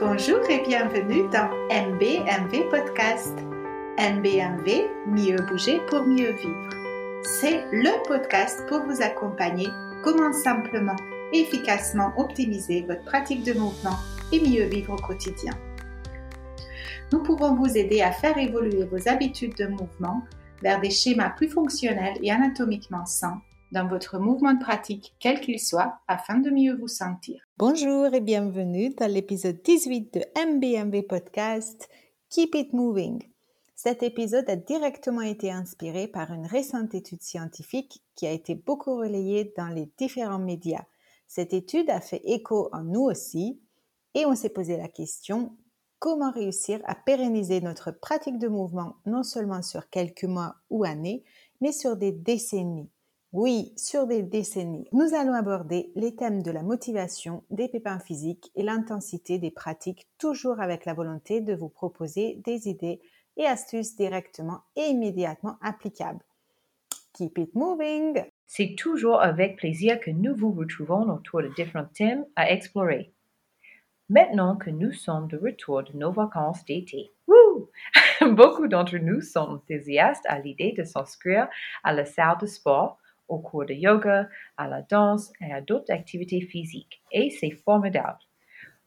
Bonjour et bienvenue dans MBMV Podcast. MBMV, mieux bouger pour mieux vivre. C'est le podcast pour vous accompagner comment simplement et efficacement optimiser votre pratique de mouvement et mieux vivre au quotidien. Nous pouvons vous aider à faire évoluer vos habitudes de mouvement vers des schémas plus fonctionnels et anatomiquement sains dans votre mouvement de pratique, quel qu'il soit, afin de mieux vous sentir. Bonjour et bienvenue dans l'épisode 18 de MBMV Podcast Keep It Moving. Cet épisode a directement été inspiré par une récente étude scientifique qui a été beaucoup relayée dans les différents médias. Cette étude a fait écho en nous aussi et on s'est posé la question comment réussir à pérenniser notre pratique de mouvement non seulement sur quelques mois ou années, mais sur des décennies? Oui, sur des décennies. Nous allons aborder les thèmes de la motivation, des pépins physiques et l'intensité des pratiques, toujours avec la volonté de vous proposer des idées et astuces directement et immédiatement applicables. Keep it moving! C'est toujours avec plaisir que nous vous retrouvons autour de différents thèmes à explorer. Maintenant que nous sommes de retour de nos vacances d'été, beaucoup d'entre nous sont enthousiastes à l'idée de s'inscrire à la salle de sport au cours de yoga, à la danse et à d'autres activités physiques. Et c'est formidable.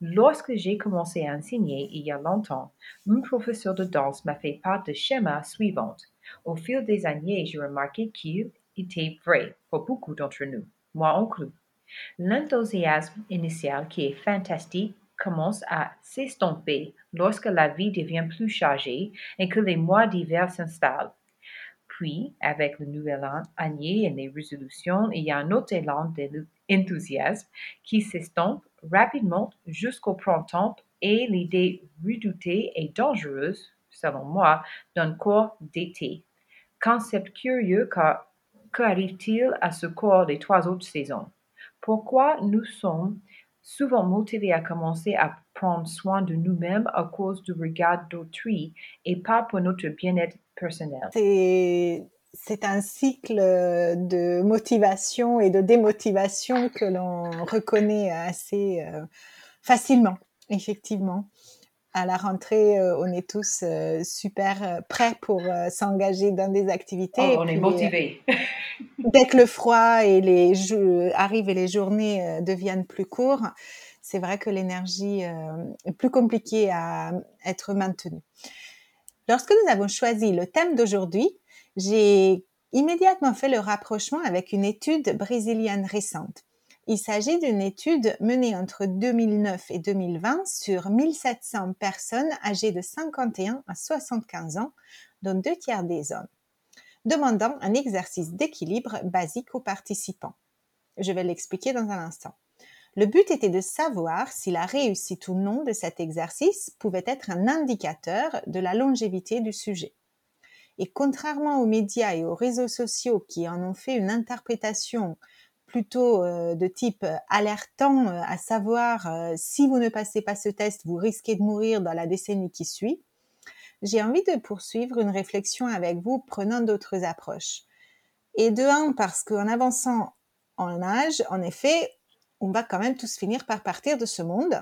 Lorsque j'ai commencé à enseigner il y a longtemps, mon professeur de danse m'a fait part de schéma suivant. Au fil des années, j'ai remarqué qu'il était vrai pour beaucoup d'entre nous, moi inclus. L'enthousiasme initial qui est fantastique commence à s'estomper lorsque la vie devient plus chargée et que les mois d'hiver s'installent. Puis, avec le nouvel année et les résolutions, il y a un autre élan d'enthousiasme qui s'estompe rapidement jusqu'au printemps et l'idée redoutée et dangereuse, selon moi, d'un corps d'été. Concept curieux car qu'arrive-t-il à ce corps des trois autres saisons? Pourquoi nous sommes souvent motivés à commencer à prendre soin de nous-mêmes à cause du regard d'autrui et pas pour notre bien-être personnel. C'est un cycle de motivation et de démotivation que l'on reconnaît assez euh, facilement, effectivement. À la rentrée, euh, on est tous euh, super prêts pour s'engager dans des activités. Oh, on est motivés. dès que le froid et les arrive et les journées deviennent plus courtes, c'est vrai que l'énergie est plus compliquée à être maintenue. Lorsque nous avons choisi le thème d'aujourd'hui, j'ai immédiatement fait le rapprochement avec une étude brésilienne récente. Il s'agit d'une étude menée entre 2009 et 2020 sur 1700 personnes âgées de 51 à 75 ans, dont deux tiers des hommes, demandant un exercice d'équilibre basique aux participants. Je vais l'expliquer dans un instant. Le but était de savoir si la réussite ou non de cet exercice pouvait être un indicateur de la longévité du sujet. Et contrairement aux médias et aux réseaux sociaux qui en ont fait une interprétation plutôt euh, de type alertant, euh, à savoir euh, si vous ne passez pas ce test, vous risquez de mourir dans la décennie qui suit, j'ai envie de poursuivre une réflexion avec vous prenant d'autres approches. Et de un, parce qu'en avançant en âge, en effet, on va quand même tous finir par partir de ce monde.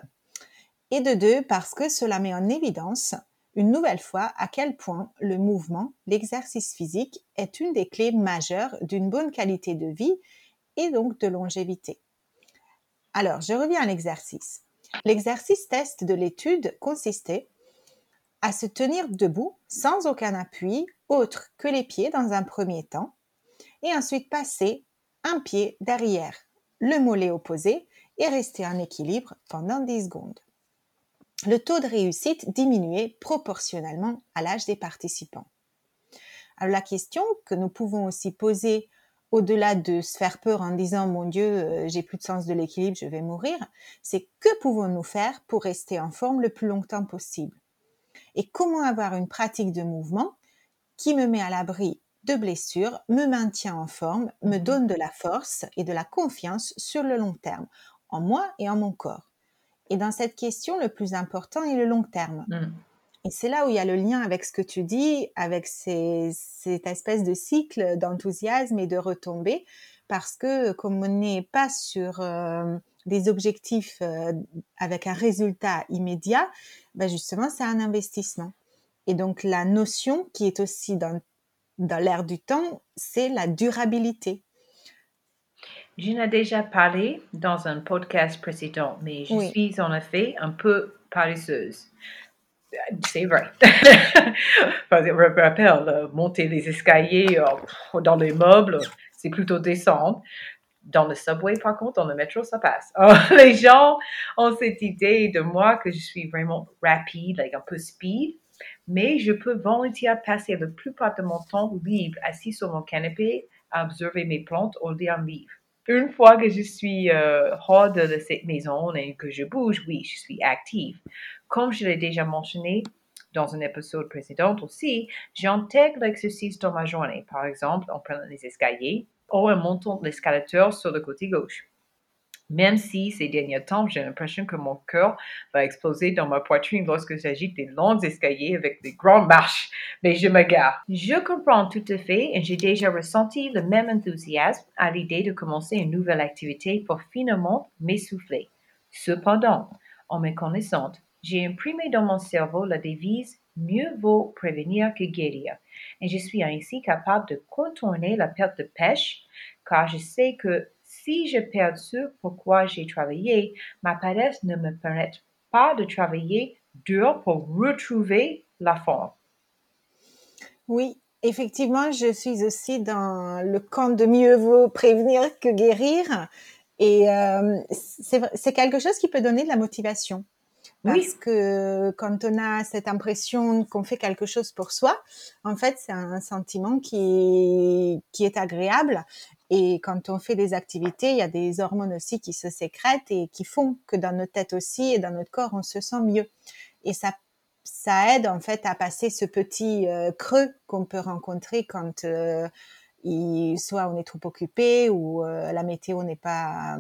Et de deux, parce que cela met en évidence une nouvelle fois à quel point le mouvement, l'exercice physique est une des clés majeures d'une bonne qualité de vie et donc de longévité. Alors, je reviens à l'exercice. L'exercice test de l'étude consistait à se tenir debout sans aucun appui autre que les pieds dans un premier temps et ensuite passer un pied derrière le mollet opposé et rester en équilibre pendant 10 secondes. Le taux de réussite diminuait proportionnellement à l'âge des participants. Alors la question que nous pouvons aussi poser au-delà de se faire peur en disant mon Dieu, euh, j'ai plus de sens de l'équilibre, je vais mourir, c'est que pouvons-nous faire pour rester en forme le plus longtemps possible? Et comment avoir une pratique de mouvement qui me met à l'abri de blessures me maintient en forme, me mmh donne de la force et de la confiance sur le long terme, en moi et en mon corps. Et dans cette question, le plus important est le long terme. Mmh. Et c'est là où il y a le lien avec ce que tu dis, avec cette espèce de cycle d'enthousiasme et de retombées, parce que comme on n'est pas sur euh, des objectifs euh, avec un résultat immédiat, ben justement, c'est un investissement. Et donc, la notion qui est aussi dans, dans l'air du temps, c'est la durabilité. J'en ai déjà parlé dans un podcast précédent, mais je suis en effet un peu paresseuse. C'est vrai. je me rappelle, monter les escaliers euh, dans les meubles, c'est plutôt descendre. Dans le subway, par contre, dans le métro, ça passe. les gens ont cette idée de moi que je suis vraiment rapide, like un peu speed, mais je peux volontiers passer la plupart de mon temps libre assis sur mon canapé à observer mes plantes au lire un livre. Une fois que je suis euh, hors de cette maison et que je bouge, oui, je suis active. Comme je l'ai déjà mentionné dans un épisode précédent aussi, j'intègre l'exercice dans ma journée, par exemple en prenant les escaliers ou en montant l'escalateur sur le côté gauche. Même si ces derniers temps, j'ai l'impression que mon cœur va exploser dans ma poitrine lorsque j'agite des longs escaliers avec des grandes marches, mais je me. Je comprends tout à fait et j'ai déjà ressenti le même enthousiasme à l'idée de commencer une nouvelle activité pour finalement m'essouffler. Cependant, en me connaissant, j'ai imprimé dans mon cerveau la devise Mieux vaut prévenir que guérir. Et je suis ainsi capable de contourner la perte de pêche, car je sais que si je perds ce pourquoi j'ai travaillé, ma paresse ne me permet pas de travailler dur pour retrouver la forme. Oui, effectivement, je suis aussi dans le camp de mieux vaut prévenir que guérir. Et euh, c'est quelque chose qui peut donner de la motivation. Parce que quand on a cette impression qu'on fait quelque chose pour soi, en fait, c'est un sentiment qui, qui est agréable. Et quand on fait des activités, il y a des hormones aussi qui se sécrètent et qui font que dans notre tête aussi et dans notre corps, on se sent mieux. Et ça, ça aide en fait à passer ce petit euh, creux qu'on peut rencontrer quand euh, soit on est trop occupé ou euh, la météo n'est pas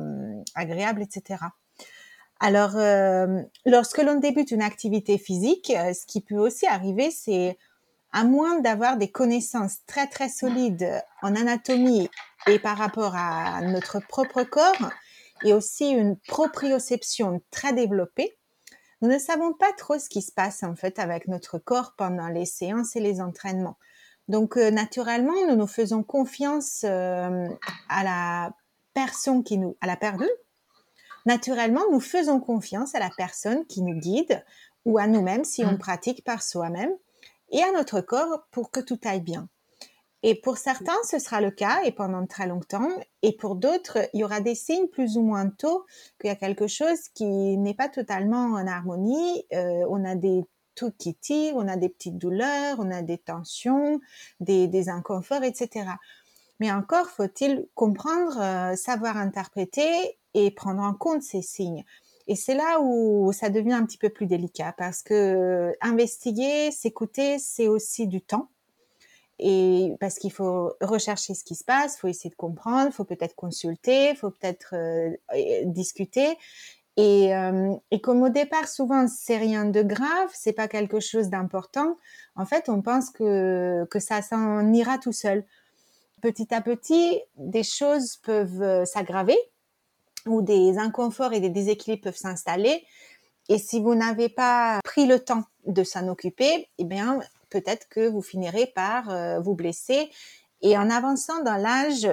agréable, etc. Alors, lorsque l'on débute une activité physique, ce qui peut aussi arriver, c'est à moins d'avoir des connaissances très très solides en anatomie et par rapport à notre propre corps, et aussi une proprioception très développée, nous ne savons pas trop ce qui se passe en fait avec notre corps pendant les séances et les entraînements. Donc euh, naturellement, nous nous faisons confiance à la personne qui nous, à la perdue, naturellement, nous faisons confiance à la personne qui nous guide ou à nous-mêmes si on mmh. pratique par soi-même et à notre corps pour que tout aille bien. Et pour certains, ce sera le cas et pendant très longtemps. Et pour d'autres, il y aura des signes plus ou moins tôt qu'il y a quelque chose qui n'est pas totalement en harmonie. Euh, on a des trucs qui tirent, on a des petites douleurs, on a des tensions, des, inconforts, etc. Mais encore faut-il comprendre, euh, savoir interpréter et prendre en compte ces signes. Et c'est là où ça devient un petit peu plus délicat parce que euh, investiguer, s'écouter, c'est aussi du temps. Et parce qu'il faut rechercher ce qui se passe, faut essayer de comprendre, il faut peut-être consulter, faut peut-être euh, discuter. Et, euh, et, comme au départ, souvent, c'est rien de grave, c'est pas quelque chose d'important. En fait, on pense que, que ça s'en ira tout seul. Petit à petit, des choses peuvent s'aggraver où des inconforts et des déséquilibres peuvent s'installer. Et si vous n'avez pas pris le temps de s'en occuper, eh bien, peut-être que vous finirez par euh, vous blesser. Et en avançant dans l'âge,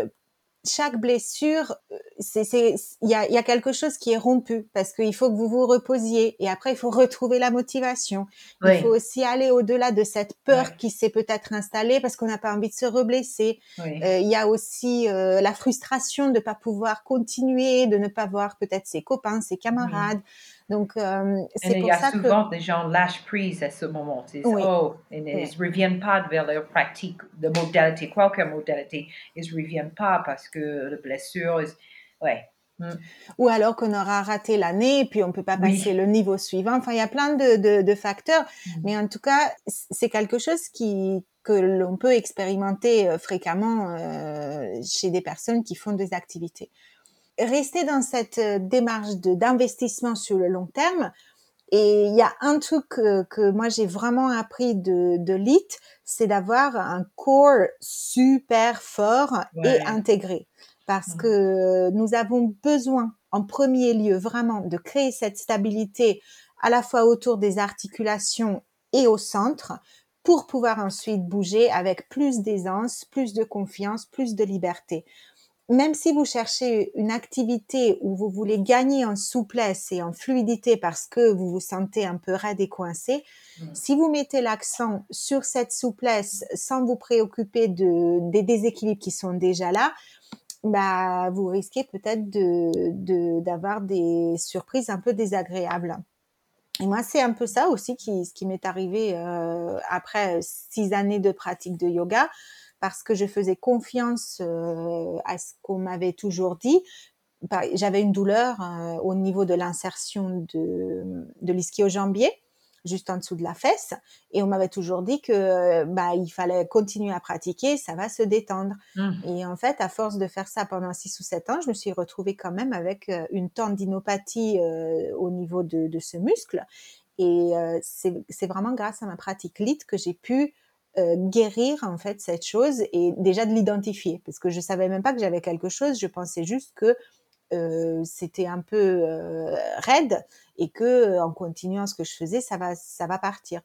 chaque blessure, euh, c'est, il y a, y a, quelque chose qui est rompu parce qu'il faut que vous vous reposiez et après il faut retrouver la motivation. Il faut aussi aller au-delà de cette peur qui s'est peut-être installée parce qu'on n'a pas envie de se reblesser. Euh, il y a aussi euh, la frustration de ne pas pouvoir continuer, de ne pas voir peut-être ses copains, ses camarades. Donc, euh, c'est pour ça que... Il y a souvent des gens lâchent prise à ce moment. Ils, oui. oh, ils ne reviennent pas vers leur pratique de modalité, quelle modalité. Ils ne reviennent pas parce que la blessure, est... ouais. Mm. Ou alors qu'on aura raté l'année et puis on peut pas passer le niveau suivant. Enfin, il y a plein de, de, de facteurs. Mm. Mais en tout cas, c'est quelque chose qui que l'on peut expérimenter euh, fréquemment euh, chez des personnes qui font des activités rester dans cette euh, démarche d'investissement sur le long terme. Et il y a un truc que, moi j'ai vraiment appris de, de l'IT, c'est d'avoir un corps super fort et intégré. parce Mmh. que nous avons besoin en premier lieu vraiment de créer cette stabilité à la fois autour des articulations et au centre pour pouvoir ensuite bouger avec plus d'aisance, plus de confiance, plus de liberté. Même si vous cherchez une activité où vous voulez gagner en souplesse et en fluidité parce que vous vous sentez un peu raide et coincé, Mm. si vous mettez l'accent sur cette souplesse sans vous préoccuper de, des déséquilibres qui sont déjà là, bah, vous risquez peut-être de, de, d'avoir des surprises un peu désagréables. Et moi, c'est un peu ça aussi qui, ce qui m'est arrivé euh, après six années de pratique de yoga, parce que je faisais confiance euh, à ce qu'on m'avait toujours dit. J'avais une douleur euh, au niveau de l'insertion de, de l'ischio-jambier juste en dessous de la fesse. Et on m'avait toujours dit que bah, il fallait continuer à pratiquer, ça va se détendre. Mmh. Et en fait, à force de faire ça pendant 6 ou 7 ans, je me suis retrouvée quand même avec euh, une tendinopathie euh, au niveau de, de, ce muscle. Et euh, c'est vraiment grâce à ma pratique LIT que j'ai pu euh, guérir en fait cette chose et déjà de l'identifier parce que je savais même pas que j'avais quelque chose, je pensais juste que euh, c'était un peu euh, raide et que en continuant ce que je faisais, ça va, ça va partir.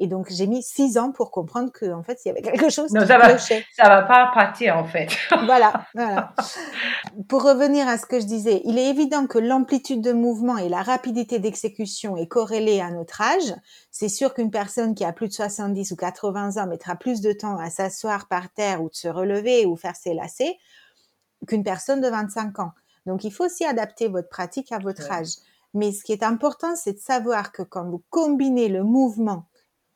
Et donc j'ai mis six ans pour comprendre que en fait il y avait quelque chose non, qui ça clochait. Va, ça va pas partir en fait. voilà, voilà. Pour revenir à ce que je disais, il est évident que l'amplitude de mouvement et la rapidité d'exécution est corrélée à notre âge. C'est sûr qu'une personne qui a plus de 70 ou 80 ans mettra plus de temps à s'asseoir par terre ou de se relever ou faire ses lacets qu'une personne de 25 ans. Donc, il faut aussi adapter votre pratique à votre Ouais. âge. Mais ce qui est important, c'est de savoir que quand vous combinez le mouvement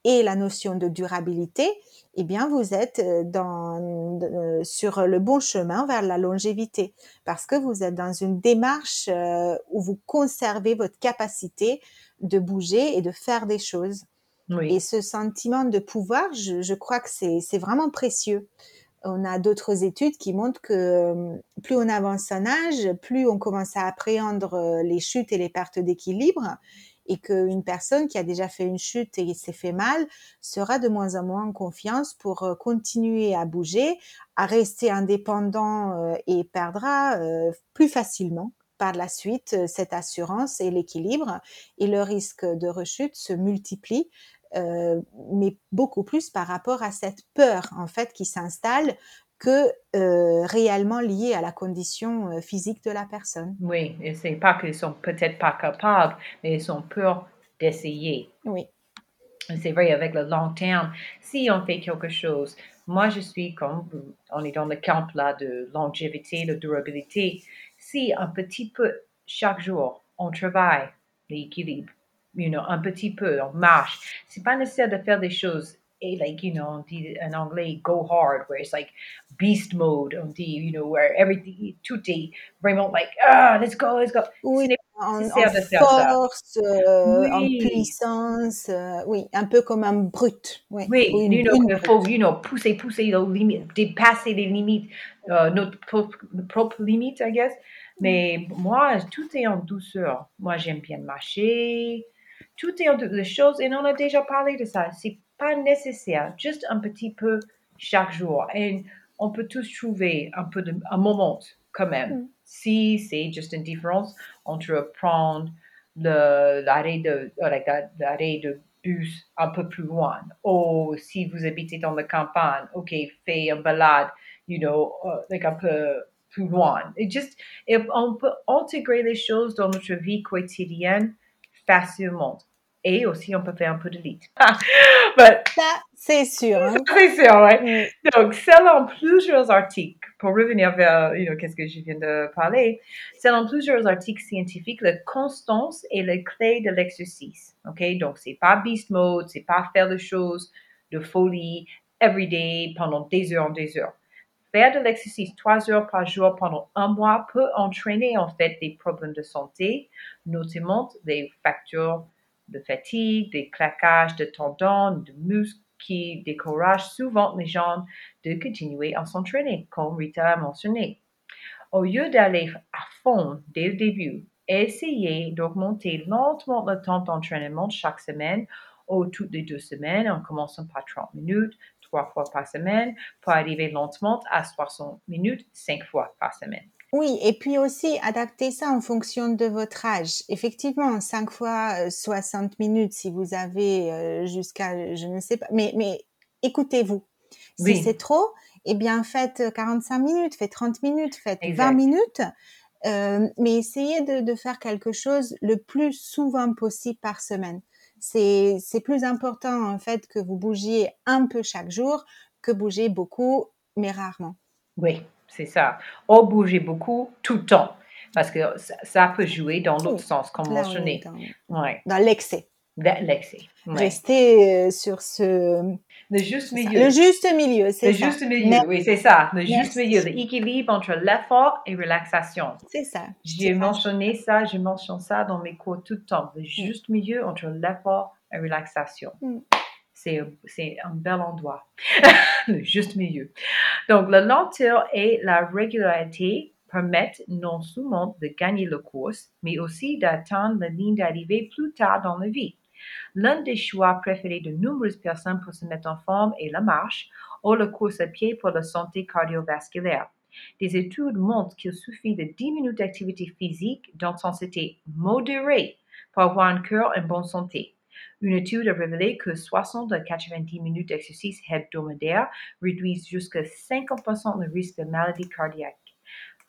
et la notion de durabilité, eh bien, vous êtes euh, dans, euh, sur le bon chemin vers la longévité parce que vous êtes dans une démarche euh, où vous conservez votre capacité de bouger et de faire des choses. Oui. Et ce sentiment de pouvoir, je, je crois que c'est vraiment précieux. On a d'autres études qui montrent que plus on avance en âge, plus on commence à appréhender les chutes et les pertes d'équilibre, et qu'une personne qui a déjà fait une chute et s'est fait mal sera de moins en moins en confiance pour euh, continuer à bouger, à rester indépendant euh, et perdra euh, plus facilement par la suite cette assurance et l'équilibre, et le risque de rechute se multiplie mais beaucoup plus par rapport à cette peur en fait qui s'installe que euh, réellement liée à la condition euh, physique de la personne. Oui, et c'est pas qu'ils sont peut-être pas capables, mais ils sont peur d'essayer. Oui. C'est vrai, avec le long terme, si on fait quelque chose, moi je suis comme, on est dans le camp là de longévité, de durabilité, si un petit peu chaque jour, on travaille l'équilibre, you know, un petit peu, on marche, c'est pas nécessaire de faire des choses like, you know, on dit en anglais go hard, where it's like beast mode, on dit, you know, where everything, tout est vraiment like, ah, let's go, let's go. Oui, en, en nécessaire de faire ça. force, euh, en puissance, euh, oui, un peu comme un brut. Oui, Oui, une- you know, brute. faut, you know, pousser, pousser nos limites, dépasser les limites, euh, notre propre, propre limite, I guess. Mais moi, tout est en douceur. Moi, j'aime bien marcher. Tout est en douceur. Les choses, et on a déjà parlé de ça, c'est pas nécessaire. Juste un petit peu chaque jour. Et on peut tous trouver un peu de, un moment quand même. Mm. Si c'est juste une différence entre prendre l'arrêt de, euh, l'arrêt de bus un peu plus loin. Ou si vous habitez dans la campagne, ok, fais une balade, you know, euh, like un peu plus loin. Et juste, et on peut intégrer les choses dans notre vie quotidienne facilement. Et aussi, on peut faire un peu de lit. But, Ça, c'est sûr. hein. c'est sûr, ouais. Mm. Donc, selon plusieurs articles, pour revenir vers, you know, qu'est-ce que je viens de parler, selon plusieurs articles scientifiques, la constance est la clé de l'exercice. OK? Donc, c'est pas beast mode, c'est pas faire des choses de folie, everyday, pendant des heures, des heures. Faire de l'exercice trois heures par jour pendant un mois peut entraîner, en fait, des problèmes de santé, notamment des facteurs de fatigue, des claquages de tendons, de muscles qui découragent souvent les gens de continuer à s'entraîner, comme Rita a mentionné. Au lieu d'aller à fond dès le début, essayez d'augmenter lentement le temps d'entraînement chaque semaine ou toutes les deux semaines en commençant par 30 minutes, trois fois par semaine pour arriver lentement à 60 minutes cinq fois par semaine. Oui, et puis aussi adapter ça en fonction de votre âge. Effectivement, cinq fois 60 euh, minutes si vous avez euh, jusqu'à, je ne sais pas, mais, mais écoutez-vous. Si c'est trop, eh bien faites 45 minutes, faites 30 minutes, faites 20 minutes. Euh, mais essayez de, de, faire quelque chose le plus souvent possible par semaine. C'est plus important en fait que vous bougiez un peu chaque jour que bouger beaucoup, mais rarement. Oui, c'est ça. Ou bouger beaucoup tout le temps. Parce que ça, peut jouer dans l'autre sens, comme mentionné. Dans, ouais. dans l'excès. L'excès. Rester euh, sur ce. Le juste milieu. Le juste milieu, c'est ça. Le juste milieu, oui, c'est ça. Le juste milieu, l'équilibre entre l'effort et relaxation. C'est ça. J'ai mentionné ça, je mentionne ça dans mes cours tout le temps. Le mm. juste milieu entre l'effort et relaxation. Mm. C'est un bel endroit. le juste milieu. Donc, la lenteur et la régularité permettent non seulement de gagner la course, mais aussi d'atteindre la ligne d'arrivée plus tard dans la vie. L'un des choix préférés de nombreuses personnes pour se mettre en forme est la marche ou la course à pied pour la santé cardiovasculaire. Des études montrent qu'il suffit de 10 minutes d'activité physique d'intensité modérée pour avoir un cœur en bonne santé. Une étude a révélé que 60 à 90 minutes d'exercice hebdomadaire réduisent jusqu'à 50% le risque de maladie cardiaque.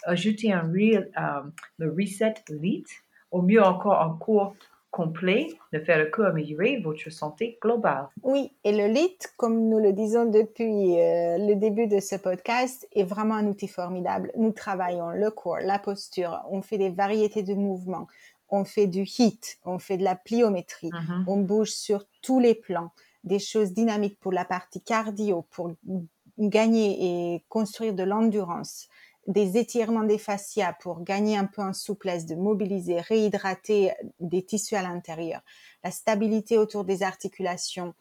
Ajoutez un euh, le Reset Elite, ou mieux encore un cours complet de faire que améliorer votre santé globale. Oui, et le LIT, comme nous le disons depuis euh, le début de ce podcast, est vraiment un outil formidable. Nous travaillons le corps, la posture, on fait des variétés de mouvements, on fait du HIT, on fait de la pliométrie, mm-hmm. on bouge sur tous les plans, des choses dynamiques pour la partie cardio, pour gagner et construire de l'endurance des étirements des fascias pour gagner un peu en souplesse, de mobiliser, réhydrater des tissus à l'intérieur, la stabilité autour des articulations.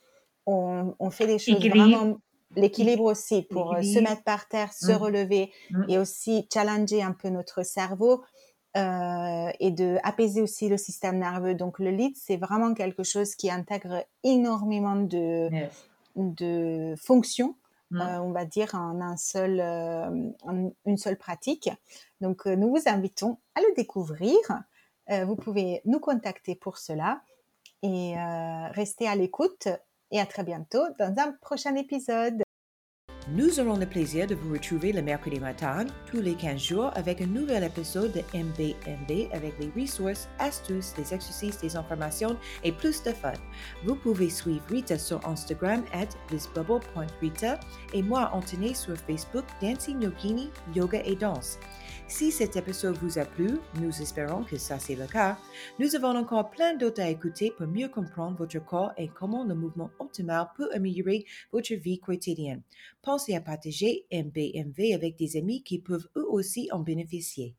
On, fait des choses vraiment l'équilibre aussi pour euh, se mettre par terre, se mmh. relever mmh. et aussi challenger un peu notre cerveau euh, et de apaiser aussi le système nerveux. Donc le lead, c'est vraiment quelque chose qui intègre énormément de, de fonctions Mmh. Euh, on va dire en un seul, euh, une seule pratique. Donc, nous vous invitons à le découvrir. vous pouvez nous contacter pour cela et rester à l'écoute. Et à très bientôt dans un prochain épisode. Nous aurons le plaisir de vous retrouver le mercredi matin, tous les 15 jours, avec un nouvel épisode de MBMB avec les ressources, astuces, des exercices, des informations et plus de fun. Vous pouvez suivre Rita sur Instagram at thisbubble.rita et moi, Anthony, sur Facebook, Dancing Yogini, Yoga et Danse. Si cet épisode vous a plu, nous espérons que ça c'est le cas, nous avons encore plein d'autres à écouter pour mieux comprendre votre corps et comment le mouvement optimal peut améliorer votre vie quotidienne. Pensez à partager MBMV avec des amis qui peuvent eux aussi en bénéficier.